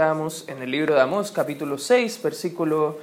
Estamos en el libro de Amós, capítulo 6, versículo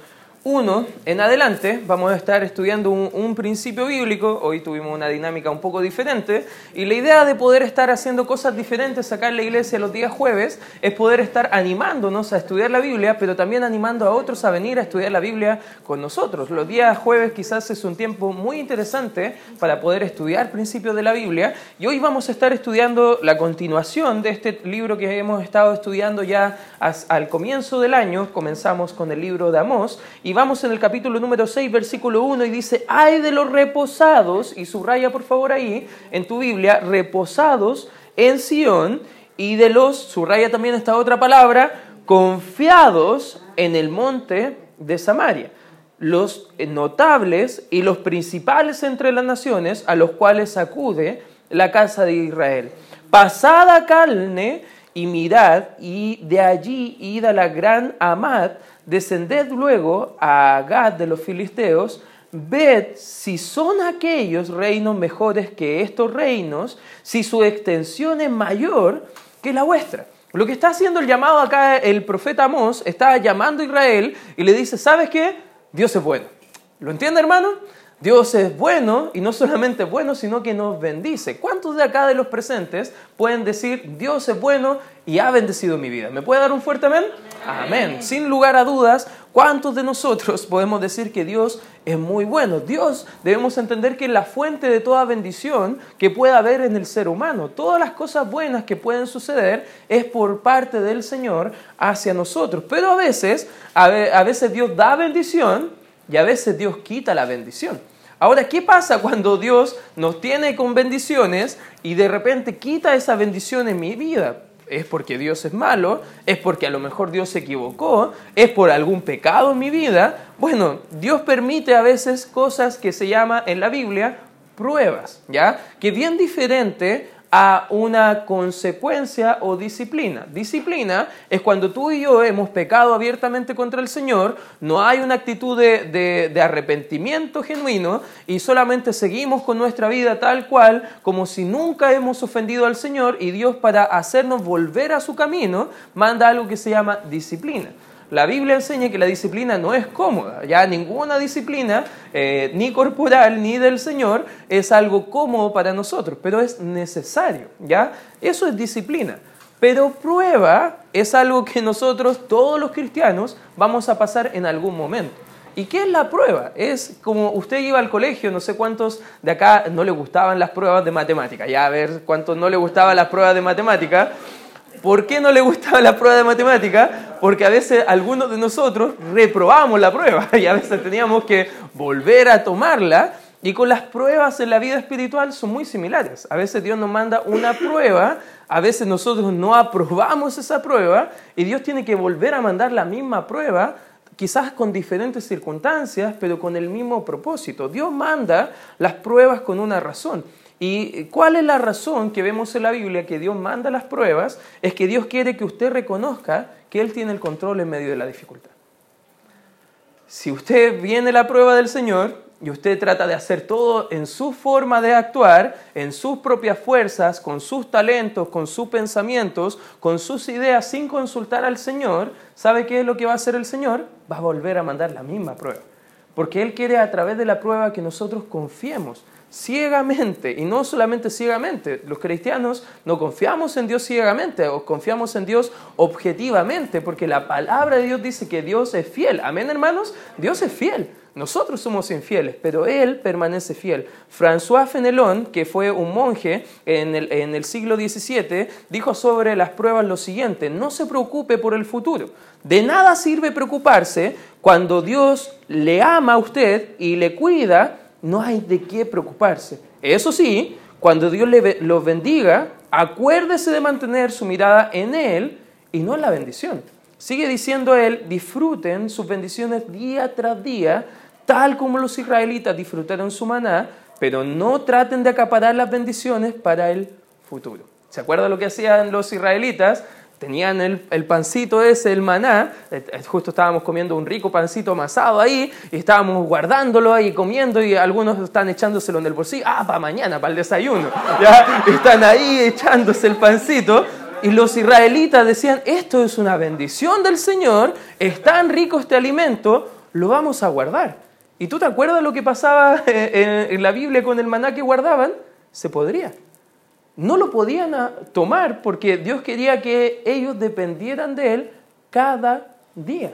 1 en adelante vamos a estar estudiando un, principio bíblico, hoy tuvimos una dinámica un poco diferente, y la idea de poder estar haciendo cosas diferentes acá en la iglesia los días jueves es poder estar animándonos a estudiar la Biblia, pero también animando a otros a venir a estudiar la Biblia con nosotros. Los días jueves quizás es un tiempo muy interesante para poder estudiar principios de la Biblia, y hoy vamos a estar estudiando la continuación de este libro que hemos estado estudiando ya al comienzo del año, comenzamos con el libro de Amós, y vamos en el capítulo número 6, versículo 1, y dice, ay de los reposados, y subraya por favor ahí en tu Biblia, reposados en Sión, y de los, subraya también esta otra palabra, confiados en el monte de Samaria los notables y los principales entre las naciones a los cuales acude la casa de Israel. Pasada carne y mirad, y de allí id a la gran Amad, descended luego a Gad de los filisteos, ved si son aquellos reinos mejores que estos reinos, si su extensión es mayor que la vuestra. Lo que está haciendo el llamado acá el profeta Amós, está llamando a Israel y le dice, ¿sabes qué? Dios es bueno. ¿Lo entiende hermano? Dios es bueno y no solamente bueno, sino que nos bendice. ¿Cuántos de acá de los presentes pueden decir, Dios es bueno y ha bendecido mi vida? ¿Me puede dar un fuerte amén? Amén. Sin lugar a dudas, ¿cuántos de nosotros podemos decir que Dios es muy bueno? Dios debemos entender que es la fuente de toda bendición que pueda haber en el ser humano. Todas las cosas buenas que pueden suceder es por parte del Señor hacia nosotros. Pero a veces, a veces Dios da bendición y a veces Dios quita la bendición. Ahora, ¿qué pasa cuando Dios nos tiene con bendiciones y de repente quita esa bendición en mi vida? ¿Es porque Dios es malo? ¿Es porque a lo mejor Dios se equivocó? ¿Es por algún pecado en mi vida? Bueno, Dios permite a veces cosas que se llama en la Biblia pruebas, ¿ya? Que bien diferente a una consecuencia o disciplina. Disciplina es cuando tú y yo hemos pecado abiertamente contra el Señor, no hay una actitud de, arrepentimiento genuino y solamente seguimos con nuestra vida tal cual como si nunca hemos ofendido al Señor y Dios para hacernos volver a su camino manda algo que se llama disciplina. La Biblia enseña que la disciplina no es cómoda, ya ninguna disciplina, eh, ni corporal ni del Señor, es algo cómodo para nosotros, pero es necesario, ¿ya? Eso es disciplina. Pero prueba es algo que nosotros, todos los cristianos, vamos a pasar en algún momento. ¿Y qué es la prueba? Es como usted iba al colegio, no sé cuántos de acá no le gustaban las pruebas de matemática, ya a ver cuántos no le gustaban las pruebas de matemática. ¿Por qué no le gustaba la prueba de matemática? Porque a veces algunos de nosotros reprobamos la prueba y a veces teníamos que volver a tomarla. Y con las pruebas en la vida espiritual son muy similares. A veces Dios nos manda una prueba, a veces nosotros no aprobamos esa prueba y Dios tiene que volver a mandar la misma prueba, quizás con diferentes circunstancias, pero con el mismo propósito. Dios manda las pruebas con una razón. ¿Y cuál es la razón que vemos en la Biblia que Dios manda las pruebas? Es que Dios quiere que usted reconozca que Él tiene el control en medio de la dificultad. Si usted viene la prueba del Señor y usted trata de hacer todo en su forma de actuar, en sus propias fuerzas, con sus talentos, con sus pensamientos, con sus ideas, sin consultar al Señor, ¿sabe qué es lo que va a hacer el Señor? Va a volver a mandar la misma prueba. Porque Él quiere a través de la prueba que nosotros confiemos ciegamente, y no solamente ciegamente, los cristianos no confiamos en Dios ciegamente, o confiamos en Dios objetivamente, porque la palabra de Dios dice que Dios es fiel. Amén, hermanos, Dios es fiel. Nosotros somos infieles, pero Él permanece fiel. François Fenelon, que fue un monje en el, en el siglo XVII, dijo sobre las pruebas lo siguiente, no se preocupe por el futuro. De nada sirve preocuparse cuando Dios le ama a usted y le cuida no hay de qué preocuparse. Eso sí, cuando Dios los bendiga, acuérdese de mantener su mirada en Él y no en la bendición. Sigue diciendo Él, disfruten sus bendiciones día tras día, tal como los israelitas disfrutaron su maná, pero no traten de acaparar las bendiciones para el futuro. ¿Se acuerda lo que hacían los israelitas? Tenían el, pancito ese, el maná, eh, eh, justo estábamos comiendo un rico pancito amasado ahí, y estábamos guardándolo ahí comiendo, y algunos están echándoselo en el bolsillo, ah, para mañana, para el desayuno, ya están ahí echándose el pancito, Y los israelitas decían, esto es una bendición del Señor, es tan rico este alimento, lo vamos a guardar. ¿Y tú te acuerdas lo que pasaba en la Biblia con el maná que guardaban? Se podría. No lo podían tomar porque Dios quería que ellos dependieran de Él cada día.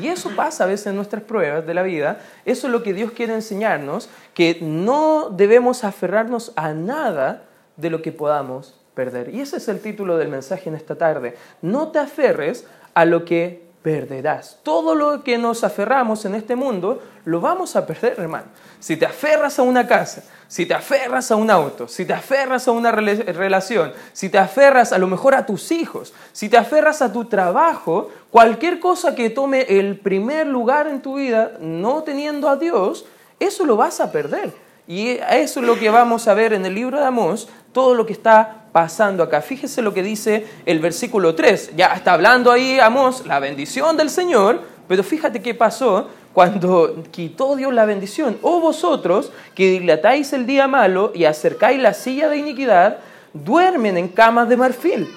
Y eso pasa a veces en nuestras pruebas de la vida. Eso es lo que Dios quiere enseñarnos, que no debemos aferrarnos a nada de lo que podamos perder. Y ese es el título del mensaje en esta tarde. No te aferres a lo que perderás. Todo lo que nos aferramos en este mundo lo vamos a perder, hermano. Si te aferras a una casa, si te aferras a un auto, si te aferras a una relación, si te aferras a lo mejor a tus hijos, si te aferras a tu trabajo, cualquier cosa que tome el primer lugar en tu vida, no teniendo a Dios, eso lo vas a perder. Y eso es lo que vamos a ver en el libro de Amós, todo lo que está pasando acá. Fíjese lo que dice el versículo 3. Ya está hablando ahí Amós, la bendición del Señor, pero fíjate qué pasó cuando quitó Dios la bendición. Oh vosotros que dilatáis el día malo y acercáis la silla de iniquidad, duermen en camas de marfil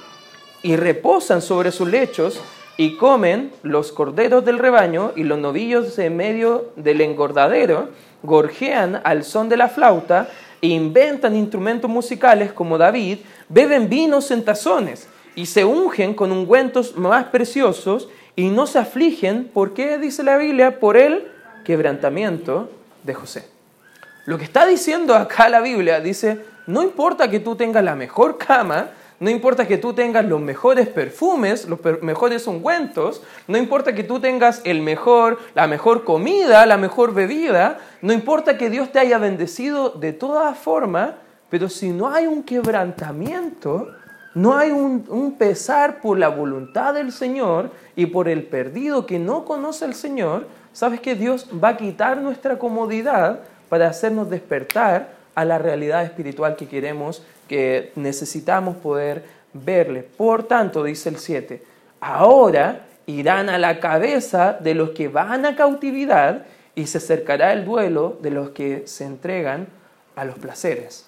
y reposan sobre sus lechos y comen los corderos del rebaño y los novillos en medio del engordadero, gorjean al son de la flauta e inventan instrumentos musicales como David, beben vinos en tazones y se ungen con ungüentos más preciosos y no se afligen, ¿por qué dice la Biblia? Por el quebrantamiento de José. Lo que está diciendo acá la Biblia dice, no importa que tú tengas la mejor cama, no importa que tú tengas los mejores perfumes, los mejores ungüentos, no importa que tú tengas el mejor, la mejor comida, la mejor bebida, no importa que Dios te haya bendecido de toda forma, pero si no hay un quebrantamiento, no hay un, pesar por la voluntad del Señor y por el perdido que no conoce al Señor, sabes que Dios va a quitar nuestra comodidad para hacernos despertar a la realidad espiritual que queremos, que necesitamos poder verle. Por tanto, dice el 7, ahora irán a la cabeza de los que van a cautividad y se acercará el duelo de los que se entregan a los placeres.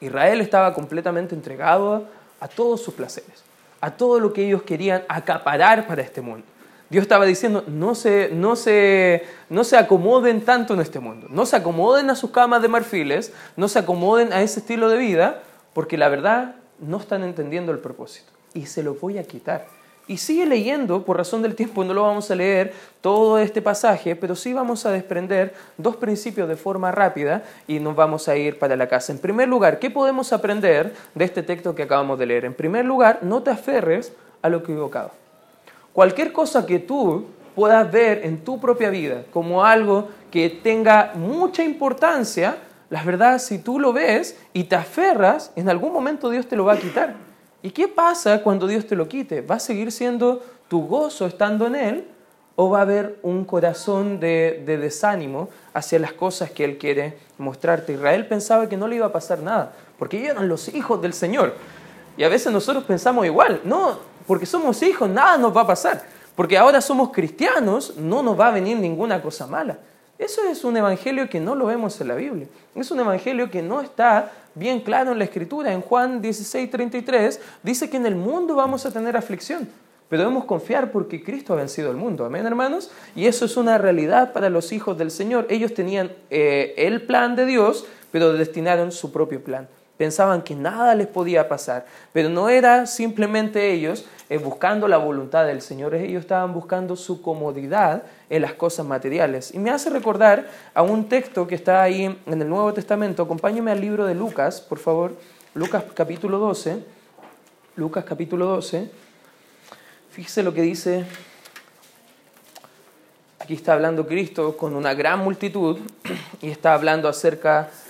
Israel estaba completamente entregado a todos sus placeres, a todo lo que ellos querían acaparar para este mundo. Dios estaba diciendo, no se, no, se, no se acomoden tanto en este mundo, no se acomoden a sus camas de marfiles, no se acomoden a ese estilo de vida, porque la verdad no están entendiendo el propósito. Y se lo voy a quitar. Y sigue leyendo, por razón del tiempo no lo vamos a leer todo este pasaje, pero sí vamos a desprender dos principios de forma rápida y nos vamos a ir para la casa. En primer lugar, ¿qué podemos aprender de este texto que acabamos de leer? En primer lugar, no te aferres a lo equivocado. Cualquier cosa que tú puedas ver en tu propia vida como algo que tenga mucha importancia, la verdad, si tú lo ves y te aferras, en algún momento Dios te lo va a quitar. ¿Y qué pasa cuando Dios te lo quite? ¿Va a seguir siendo tu gozo estando en Él o va a haber un corazón de, desánimo hacia las cosas que Él quiere mostrarte? Israel pensaba que no le iba a pasar nada, porque ellos eran los hijos del Señor. Y a veces nosotros pensamos igual, no, porque somos hijos, nada nos va a pasar. Porque ahora somos cristianos, no nos va a venir ninguna cosa mala. Eso es un evangelio que no lo vemos en la Biblia. Es un evangelio que no está bien claro en la Escritura. En Juan 16, 33 dice que en el mundo vamos a tener aflicción, pero debemos confiar porque Cristo ha vencido el mundo. Amén, hermanos. Y eso es una realidad para los hijos del Señor. Ellos tenían eh, el plan de Dios, pero destinaron su propio plan. Pensaban que nada les podía pasar, pero no era simplemente ellos eh, buscando la voluntad del Señor, ellos estaban buscando su comodidad en las cosas materiales. Y me hace recordar a un texto que está ahí en el Nuevo Testamento. Acompáñeme al libro de Lucas, por favor. Lucas capítulo 12. Lucas capítulo 12. Fíjese lo que dice. Aquí está hablando Cristo con una gran multitud y está hablando acerca de,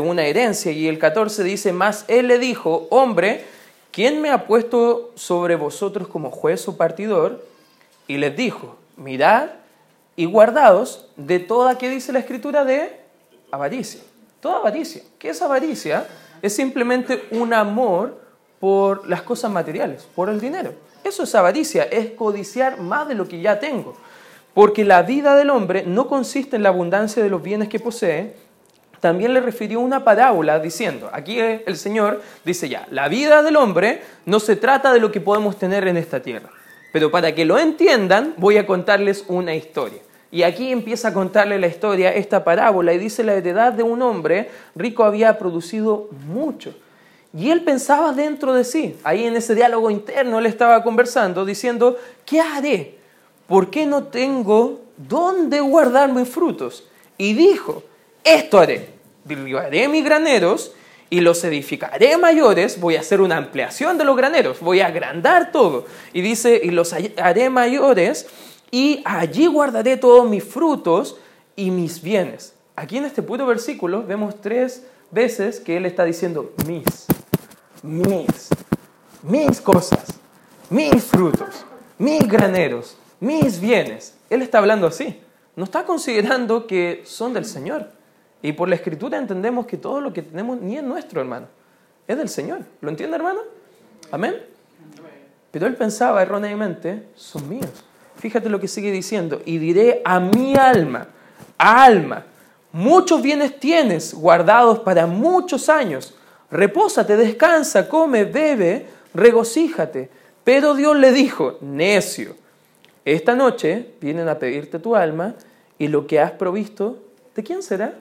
una herencia. Y el 14 dice, más él le dijo, hombre, ¿quién me ha puesto sobre vosotros como juez o partidor? Y les dijo, mirad y guardaos de toda, ¿qué dice la escritura? De avaricia. Toda avaricia. ¿Qué es avaricia? Es simplemente un amor por las cosas materiales, por el dinero. Eso es avaricia, es codiciar más de lo que ya tengo. Porque la vida del hombre no consiste en la abundancia de los bienes que posee, también le refirió una parábola diciendo, aquí el Señor dice ya, la vida del hombre no se trata de lo que podemos tener en esta tierra, pero para que lo entiendan voy a contarles una historia. Y aquí empieza a contarle la historia, esta parábola, y dice la heredad de un hombre rico había producido mucho. Y él pensaba dentro de sí, ahí en ese diálogo interno él estaba conversando, diciendo, ¿qué haré? ¿Por qué no tengo dónde guardar mis frutos? Y dijo, esto haré, derribaré mis graneros y los edificaré mayores, voy a hacer una ampliación de los graneros, voy a agrandar todo. Y dice, y los haré mayores y allí guardaré todos mis frutos y mis bienes. Aquí en este puro versículo vemos tres veces que él está diciendo mis, mis, mis cosas, mis frutos, mis graneros, mis bienes. Él está hablando así. No está considerando que son del Señor. Y por la escritura entendemos que todo lo que tenemos ni es nuestro, hermano. Es del Señor. ¿Lo entiende, hermano? Amén. Pero él pensaba erróneamente, son míos. Fíjate lo que sigue diciendo. Y diré a mi alma, alma, muchos bienes tienes guardados para muchos años. Repósate, descansa, come, bebe, regocíjate. Pero Dios le dijo, necio, esta noche vienen a pedirte tu alma y lo que has provisto, ¿de quién será?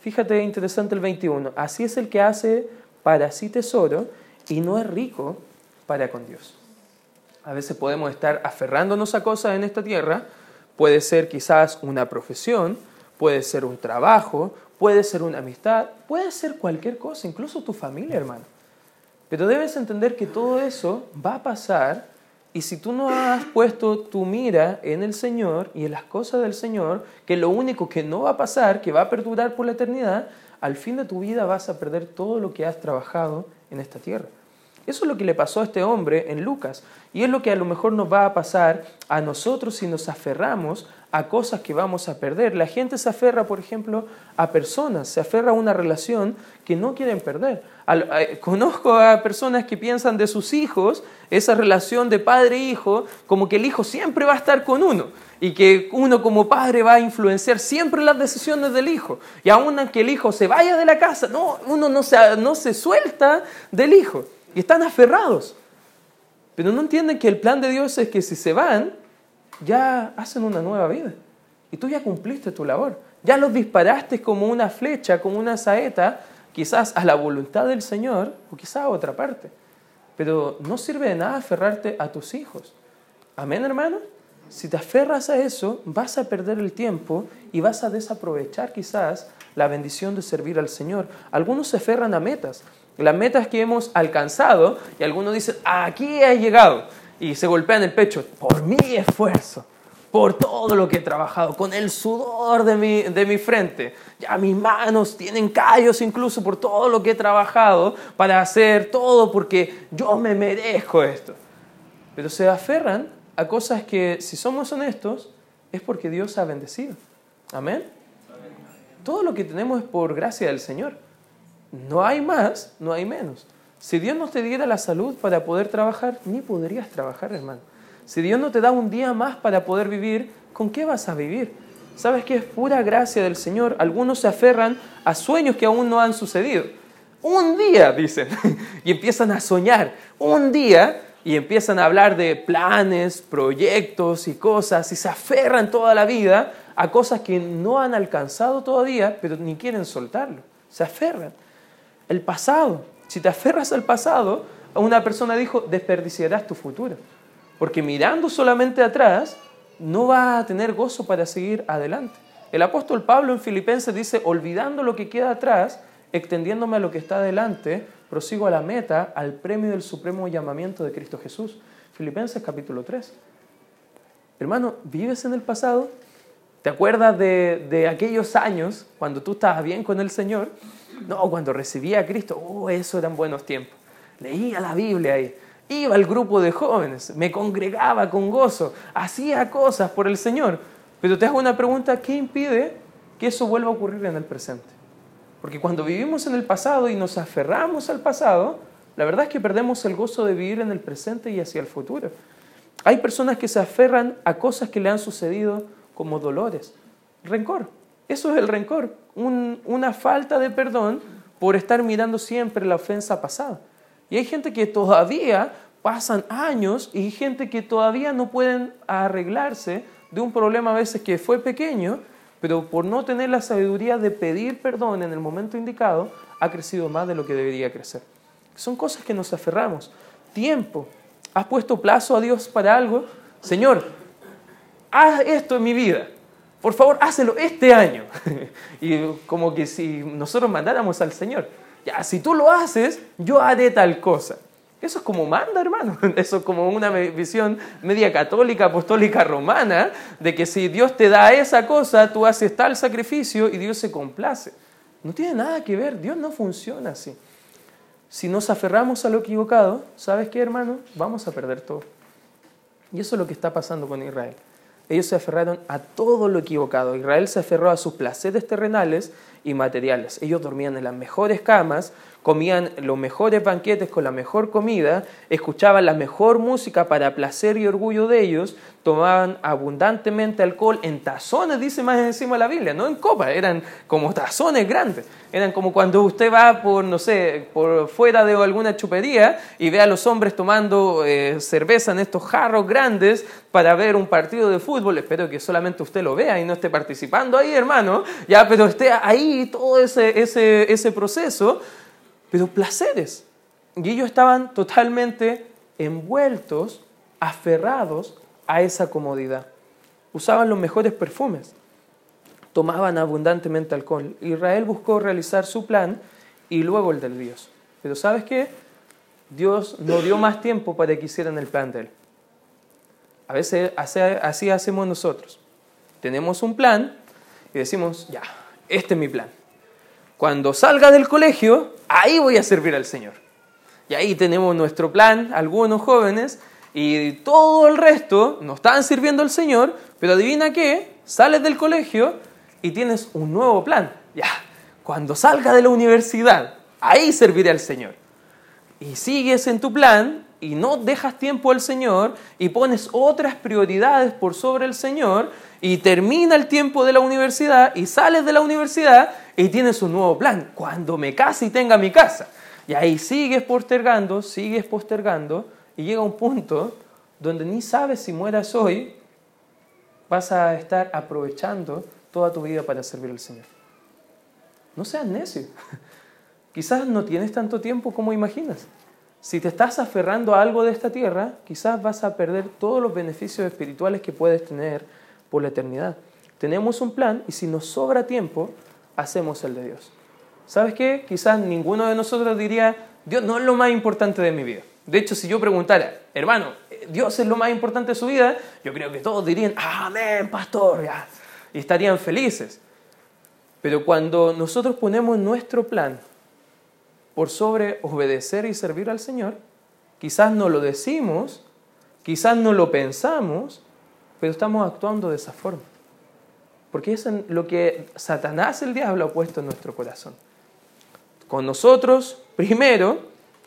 Fíjate, interesante el 21. Así es el que hace para sí tesoro y no es rico para con Dios. A veces podemos estar aferrándonos a cosas en esta tierra. Puede ser quizás una profesión, puede ser un trabajo, puede ser una amistad, puede ser cualquier cosa, incluso tu familia, hermano. Pero debes entender que todo eso va a pasar y si tú no has puesto tu mira en el Señor y en las cosas del Señor, que lo único que no va a pasar, que va a perdurar por la eternidad, al fin de tu vida vas a perder todo lo que has trabajado en esta tierra. Eso es lo que le pasó a este hombre en Lucas. Y es lo que a lo mejor nos va a pasar a nosotros si nos aferramos a cosas que vamos a perder. La gente se aferra, por ejemplo, a personas, se aferra a una relación que no quieren perder. Conozco a personas que piensan de sus hijos, esa relación de padre-hijo, como que el hijo siempre va a estar con uno y que uno como padre va a influenciar siempre las decisiones del hijo. Y aun que el hijo se vaya de la casa, no, uno no se, no se suelta del hijo. Y están aferrados. Pero no entienden que el plan de Dios es que si se van, ya hacen una nueva vida. Y tú ya cumpliste tu labor. Ya los disparaste como una flecha, como una saeta, quizás a la voluntad del Señor o quizás a otra parte. Pero no sirve de nada aferrarte a tus hijos. Amén, hermano. Si te aferras a eso, vas a perder el tiempo y vas a desaprovechar quizás la bendición de servir al Señor. Algunos se aferran a metas, las metas que hemos alcanzado y algunos dicen, aquí he llegado y se golpean el pecho por mi esfuerzo, por todo lo que he trabajado, con el sudor de mi, de mi frente. Ya mis manos tienen callos incluso por todo lo que he trabajado para hacer todo porque yo me merezco esto. Pero se aferran a cosas que, si somos honestos, es porque Dios ha bendecido. Amén. Todo lo que tenemos es por gracia del Señor. No hay más, no hay menos. Si Dios no te diera la salud para poder trabajar, ni podrías trabajar, hermano. Si Dios no te da un día más para poder vivir, ¿con qué vas a vivir? ¿Sabes que es pura gracia del Señor? Algunos se aferran a sueños que aún no han sucedido. Un día, dicen, y empiezan a soñar. Un día, y empiezan a hablar de planes, proyectos y cosas, y se aferran toda la vida a cosas que no han alcanzado todavía, pero ni quieren soltarlo. Se aferran. El pasado, si te aferras al pasado, una persona dijo, desperdiciarás tu futuro. Porque mirando solamente atrás, no vas a tener gozo para seguir adelante. El apóstol Pablo en Filipenses dice, olvidando lo que queda atrás, extendiéndome a lo que está adelante, prosigo a la meta, al premio del supremo llamamiento de Cristo Jesús. Filipenses capítulo 3. Hermano, ¿vives en el pasado? ¿Te acuerdas de, de aquellos años cuando tú estabas bien con el Señor? No, cuando recibía a Cristo, oh, eso eran buenos tiempos. Leía la Biblia ahí, iba al grupo de jóvenes, me congregaba con gozo, hacía cosas por el Señor. Pero te hago una pregunta, ¿qué impide que eso vuelva a ocurrir en el presente? Porque cuando vivimos en el pasado y nos aferramos al pasado, la verdad es que perdemos el gozo de vivir en el presente y hacia el futuro. Hay personas que se aferran a cosas que le han sucedido como dolores, rencor, Eso es el rencor, una falta de perdón por estar mirando siempre la ofensa pasada. Y hay gente que todavía pasan años y hay gente que todavía no pueden arreglarse de un problema a veces que fue pequeño, pero por no tener la sabiduría de pedir perdón en el momento indicado, ha crecido más de lo que debería crecer. Son cosas que nos aferramos. Tiempo. ¿Has puesto plazo a Dios para algo? Señor, haz esto en mi vida. Por favor, hácelo este año. y como que si nosotros mandáramos al Señor, ya, si tú lo haces, yo haré tal cosa. Eso es como manda, hermano. Eso es como una visión media católica, apostólica, romana, de que si Dios te da esa cosa, tú haces tal sacrificio y Dios se complace. No tiene nada que ver, Dios no funciona así. Si nos aferramos a lo equivocado, ¿sabes qué, hermano? Vamos a perder todo. Y eso es lo que está pasando con Israel. Ellos se aferraron a todo lo equivocado. Israel se aferró a sus placeres terrenales y materiales. Ellos dormían en las mejores camas, comían los mejores banquetes con la mejor comida, escuchaban la mejor música para placer y orgullo de ellos, tomaban abundantemente alcohol en tazones, dice más encima la Biblia, no en copas, eran como tazones grandes. Eran como cuando usted va por, no sé, por fuera de alguna chupería y ve a los hombres tomando eh, cerveza en estos jarros grandes para ver un partido de fútbol. Espero que solamente usted lo vea y no esté participando ahí, hermano, ya, pero esté ahí todo ese, ese, ese proceso pero placeres. Y ellos estaban totalmente envueltos, aferrados a esa comodidad. Usaban los mejores perfumes, tomaban abundantemente alcohol. Israel buscó realizar su plan y luego el del Dios. Pero ¿sabes qué? Dios no dio más tiempo para que hicieran el plan de Él. A veces así hacemos nosotros. Tenemos un plan y decimos, ya, este es mi plan. Cuando salga del colegio, ahí voy a servir al Señor. Y ahí tenemos nuestro plan, algunos jóvenes, y todo el resto no están sirviendo al Señor, pero adivina qué, sales del colegio y tienes un nuevo plan. Ya, cuando salga de la universidad, ahí serviré al Señor. Y sigues en tu plan y no dejas tiempo al Señor y pones otras prioridades por sobre el Señor y termina el tiempo de la universidad y sales de la universidad y tienes un nuevo plan. Cuando me case y tenga mi casa. Y ahí sigues postergando, sigues postergando y llega un punto donde ni sabes si mueras hoy, vas a estar aprovechando toda tu vida para servir al Señor. No seas necio. Quizás no tienes tanto tiempo como imaginas. Si te estás aferrando a algo de esta tierra, quizás vas a perder todos los beneficios espirituales que puedes tener por la eternidad. Tenemos un plan y si nos sobra tiempo, hacemos el de Dios. ¿Sabes qué? Quizás ninguno de nosotros diría, Dios no es lo más importante de mi vida. De hecho, si yo preguntara, hermano, Dios es lo más importante de su vida, yo creo que todos dirían, amén, pastor, y estarían felices. Pero cuando nosotros ponemos nuestro plan por sobre obedecer y servir al Señor, quizás no lo decimos, quizás no lo pensamos, pero estamos actuando de esa forma. Porque es lo que Satanás, el diablo, ha puesto en nuestro corazón. Con nosotros primero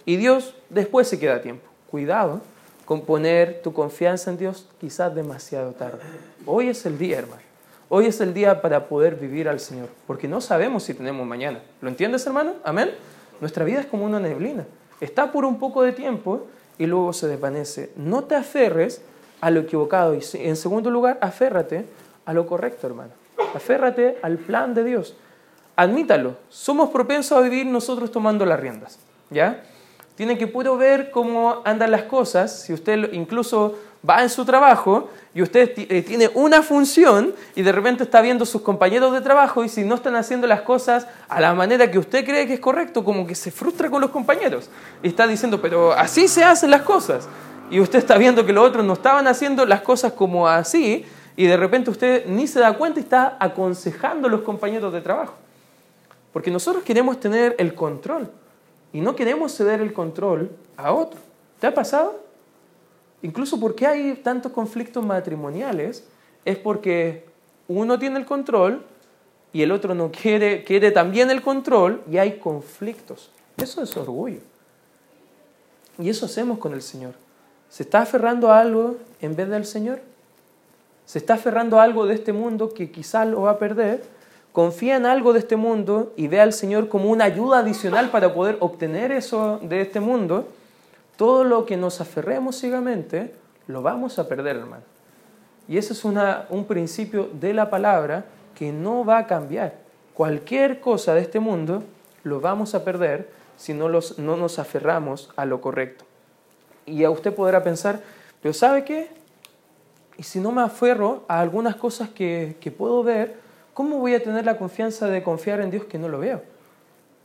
y Dios después se queda tiempo. Cuidado con poner tu confianza en Dios quizás demasiado tarde. Hoy es el día, hermano. Hoy es el día para poder vivir al Señor, porque no sabemos si tenemos mañana. ¿Lo entiendes, hermano? Amén. Nuestra vida es como una neblina. Está por un poco de tiempo y luego se desvanece. No te aferres a lo equivocado y en segundo lugar, aférrate a lo correcto, hermano. Aférrate al plan de Dios. Admítalo, somos propensos a vivir nosotros tomando las riendas, ¿ya? Tiene que puro ver cómo andan las cosas, si usted incluso va en su trabajo y usted eh, tiene una función y de repente está viendo sus compañeros de trabajo y si no están haciendo las cosas a la manera que usted cree que es correcto, como que se frustra con los compañeros y está diciendo, pero así se hacen las cosas. Y usted está viendo que los otros no estaban haciendo las cosas como así y de repente usted ni se da cuenta y está aconsejando a los compañeros de trabajo. Porque nosotros queremos tener el control y no queremos ceder el control a otro. ¿Te ha pasado? Incluso porque hay tantos conflictos matrimoniales es porque uno tiene el control y el otro no quiere, quiere también el control y hay conflictos. Eso es orgullo. Y eso hacemos con el Señor. ¿Se está aferrando a algo en vez del Señor? se está aferrando a algo de este mundo que quizás lo va a perder, confía en algo de este mundo y ve al Señor como una ayuda adicional para poder obtener eso de este mundo, todo lo que nos aferremos ciegamente lo vamos a perder, hermano. Y ese es una, un principio de la palabra que no va a cambiar. Cualquier cosa de este mundo lo vamos a perder si no, los, no nos aferramos a lo correcto. Y a usted podrá pensar, pero ¿sabe qué? Y si no me aferro a algunas cosas que, que puedo ver, ¿cómo voy a tener la confianza de confiar en Dios que no lo veo?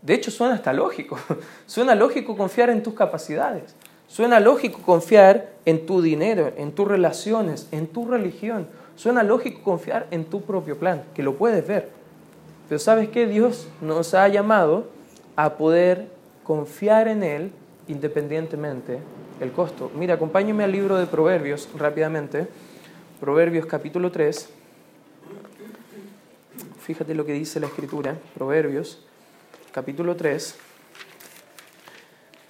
De hecho, suena hasta lógico. Suena lógico confiar en tus capacidades. Suena lógico confiar en tu dinero, en tus relaciones, en tu religión. Suena lógico confiar en tu propio plan, que lo puedes ver. Pero sabes que Dios nos ha llamado a poder confiar en Él independientemente el costo. Mira, acompáñame al libro de Proverbios rápidamente. Proverbios capítulo 3. Fíjate lo que dice la escritura. Proverbios capítulo 3.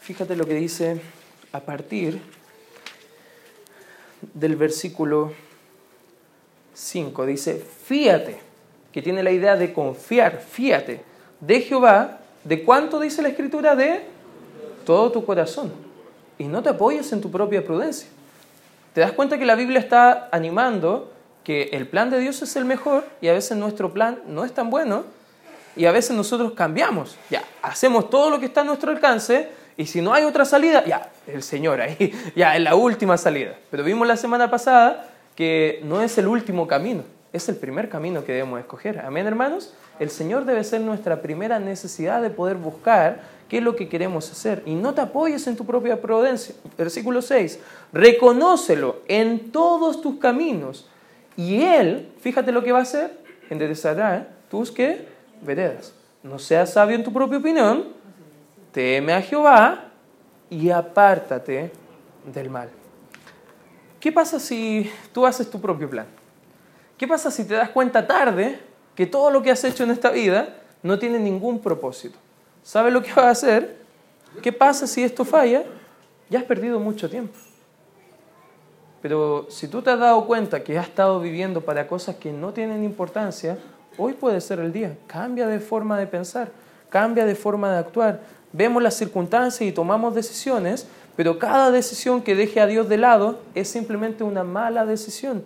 Fíjate lo que dice a partir del versículo 5. Dice, fíate, que tiene la idea de confiar, fíate de Jehová, ¿de cuánto dice la escritura? De todo tu corazón. Y no te apoyes en tu propia prudencia. ¿Te das cuenta que la Biblia está animando que el plan de Dios es el mejor y a veces nuestro plan no es tan bueno y a veces nosotros cambiamos? Ya, hacemos todo lo que está a nuestro alcance y si no hay otra salida, ya, el Señor ahí, ya, es la última salida. Pero vimos la semana pasada que no es el último camino, es el primer camino que debemos escoger. Amén, hermanos. El Señor debe ser nuestra primera necesidad de poder buscar qué es lo que queremos hacer. Y no te apoyes en tu propia prudencia. Versículo 6. Reconócelo en todos tus caminos. Y Él, fíjate lo que va a hacer, enderezará tus que veredas. No seas sabio en tu propia opinión, teme a Jehová y apártate del mal. ¿Qué pasa si tú haces tu propio plan? ¿Qué pasa si te das cuenta tarde que todo lo que has hecho en esta vida no tiene ningún propósito? ¿Sabes lo que vas a hacer? ¿Qué pasa si esto falla? Ya has perdido mucho tiempo. Pero si tú te has dado cuenta que has estado viviendo para cosas que no tienen importancia, hoy puede ser el día. Cambia de forma de pensar, cambia de forma de actuar vemos las circunstancias y tomamos decisiones, pero cada decisión que deje a Dios de lado es simplemente una mala decisión.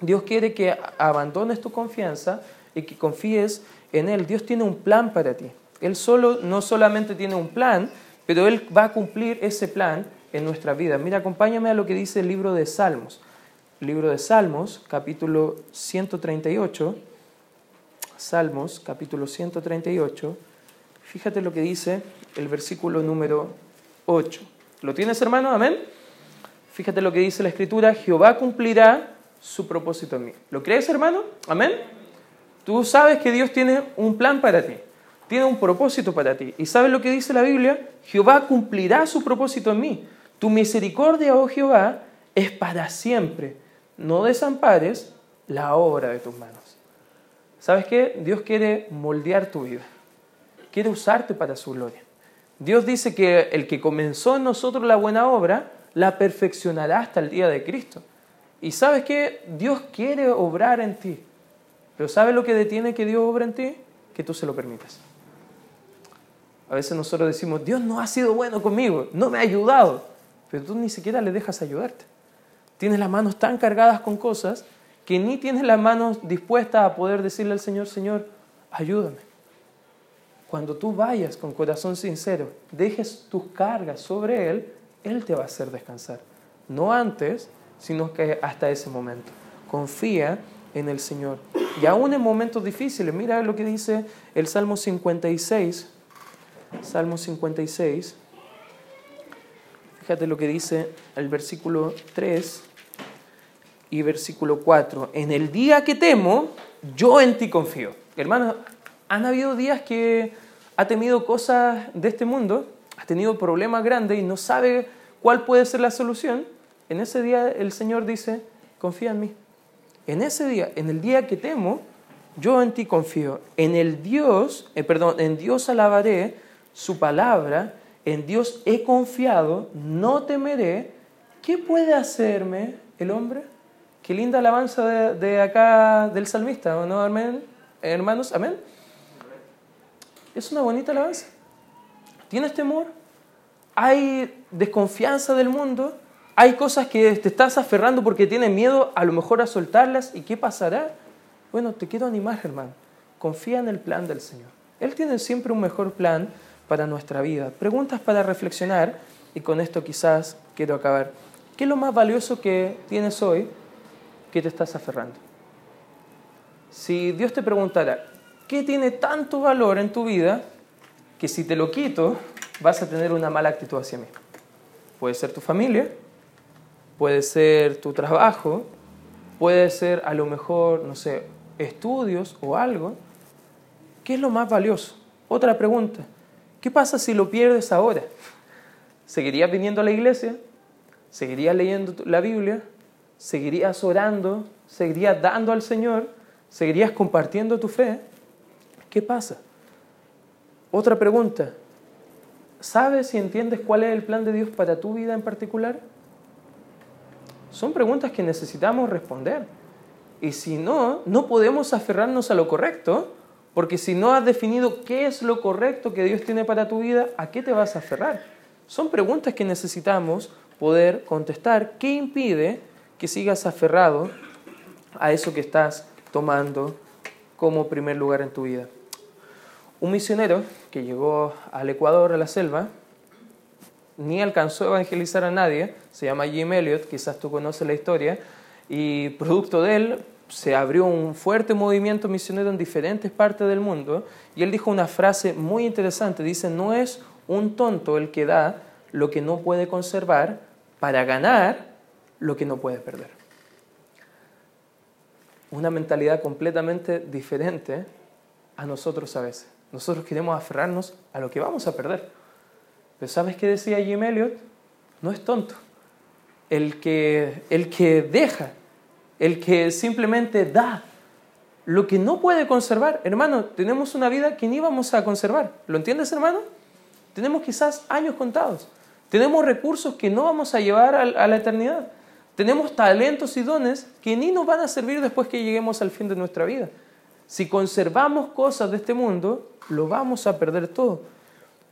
Dios quiere que abandones tu confianza y que confíes en Él. Dios tiene un plan para ti. Él solo, no solamente tiene un plan, pero Él va a cumplir ese plan en nuestra vida. Mira, acompáñame a lo que dice el libro de Salmos. libro de Salmos, capítulo 138. Salmos, capítulo 138. Fíjate lo que dice el versículo número 8. ¿Lo tienes, hermano? Amén. Fíjate lo que dice la escritura, Jehová cumplirá su propósito en mí. ¿Lo crees, hermano? Amén. Tú sabes que Dios tiene un plan para ti, tiene un propósito para ti. ¿Y sabes lo que dice la Biblia? Jehová cumplirá su propósito en mí. Tu misericordia, oh Jehová, es para siempre. No desampares la obra de tus manos. ¿Sabes qué? Dios quiere moldear tu vida. Quiere usarte para su gloria. Dios dice que el que comenzó en nosotros la buena obra, la perfeccionará hasta el día de Cristo. Y sabes que Dios quiere obrar en ti. Pero ¿sabes lo que detiene que Dios obra en ti? Que tú se lo permitas. A veces nosotros decimos, Dios no ha sido bueno conmigo, no me ha ayudado. Pero tú ni siquiera le dejas ayudarte. Tienes las manos tan cargadas con cosas que ni tienes las manos dispuestas a poder decirle al Señor, Señor, ayúdame. Cuando tú vayas con corazón sincero, dejes tus cargas sobre Él, Él te va a hacer descansar. No antes, sino que hasta ese momento. Confía en el Señor. Y aún en momentos difíciles, mira lo que dice el Salmo 56. Salmo 56. Fíjate lo que dice el versículo 3 y versículo 4. En el día que temo, yo en ti confío. Hermanos, han habido días que ha tenido cosas de este mundo, ha tenido problemas grandes y no sabe cuál puede ser la solución. En ese día el Señor dice, confía en mí. En ese día, en el día que temo, yo en ti confío. En el Dios, eh, perdón, en Dios alabaré su palabra, en Dios he confiado, no temeré. ¿Qué puede hacerme el hombre? Qué linda alabanza de, acá del salmista, ¿no, Amén? hermanos? Amén. Es una bonita alabanza. ¿Tienes temor? ¿Hay desconfianza del mundo? ¿Hay cosas que te estás aferrando porque tienes miedo a lo mejor a soltarlas? ¿Y qué pasará? Bueno, te quiero animar, hermano. Confía en el plan del Señor. Él tiene siempre un mejor plan para nuestra vida. Preguntas para reflexionar y con esto quizás quiero acabar. ¿Qué es lo más valioso que tienes hoy que te estás aferrando? Si Dios te preguntara, ¿qué tiene tanto valor en tu vida que si te lo quito vas a tener una mala actitud hacia mí? Puede ser tu familia, puede ser tu trabajo, puede ser a lo mejor, no sé, estudios o algo. ¿Qué es lo más valioso? Otra pregunta. ¿Qué pasa si lo pierdes ahora? ¿Seguirías viniendo a la iglesia? ¿Seguirías leyendo la Biblia? ¿Seguirías orando? ¿Seguirías dando al Señor? ¿Seguirías compartiendo tu fe? ¿Qué pasa? Otra pregunta. ¿Sabes y entiendes cuál es el plan de Dios para tu vida en particular? Son preguntas que necesitamos responder. Y si no, no podemos aferrarnos a lo correcto, porque si no has definido qué es lo correcto que Dios tiene para tu vida, ¿a qué te vas a aferrar? Son preguntas que necesitamos poder contestar. ¿Qué impide que sigas aferrado a eso que estás tomando como primer lugar en tu vida? Un misionero que llegó al Ecuador, a la selva, ni alcanzó a evangelizar a nadie, se llama Jim Elliot, quizás tú conoces la historia, y producto de él se abrió un fuerte movimiento misionero en diferentes partes del mundo, y él dijo una frase muy interesante, dice, no es un tonto el que da lo que no puede conservar para ganar lo que no puede perder. Una mentalidad completamente diferente a nosotros a veces. Nosotros queremos aferrarnos a lo que vamos a perder. Pero ¿sabes qué decía Jim Elliot? No es tonto. El que, el que deja, el que simplemente da lo que no puede conservar. Hermano, tenemos una vida que ni vamos a conservar. ¿Lo entiendes, hermano? Tenemos quizás años contados. Tenemos recursos que no vamos a llevar a la eternidad. Tenemos talentos y dones que ni nos van a servir después que lleguemos al fin de nuestra vida. Si conservamos cosas de este mundo, lo vamos a perder todo.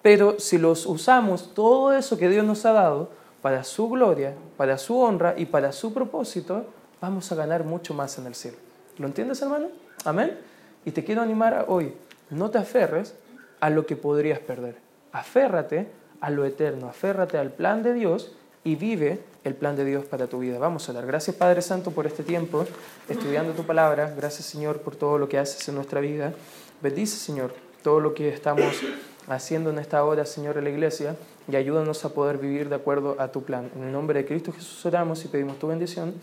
Pero si los usamos, todo eso que Dios nos ha dado, para su gloria, para su honra y para su propósito, vamos a ganar mucho más en el cielo. ¿Lo entiendes, hermano? Amén. Y te quiero animar hoy, no te aferres a lo que podrías perder. Aférrate a lo eterno, aférrate al plan de Dios y vive el plan de Dios para tu vida. Vamos a dar Gracias Padre Santo por este tiempo estudiando tu palabra. Gracias Señor por todo lo que haces en nuestra vida. Bendice Señor todo lo que estamos haciendo en esta hora, Señor, en la iglesia, y ayúdanos a poder vivir de acuerdo a tu plan. En el nombre de Cristo Jesús oramos y pedimos tu bendición.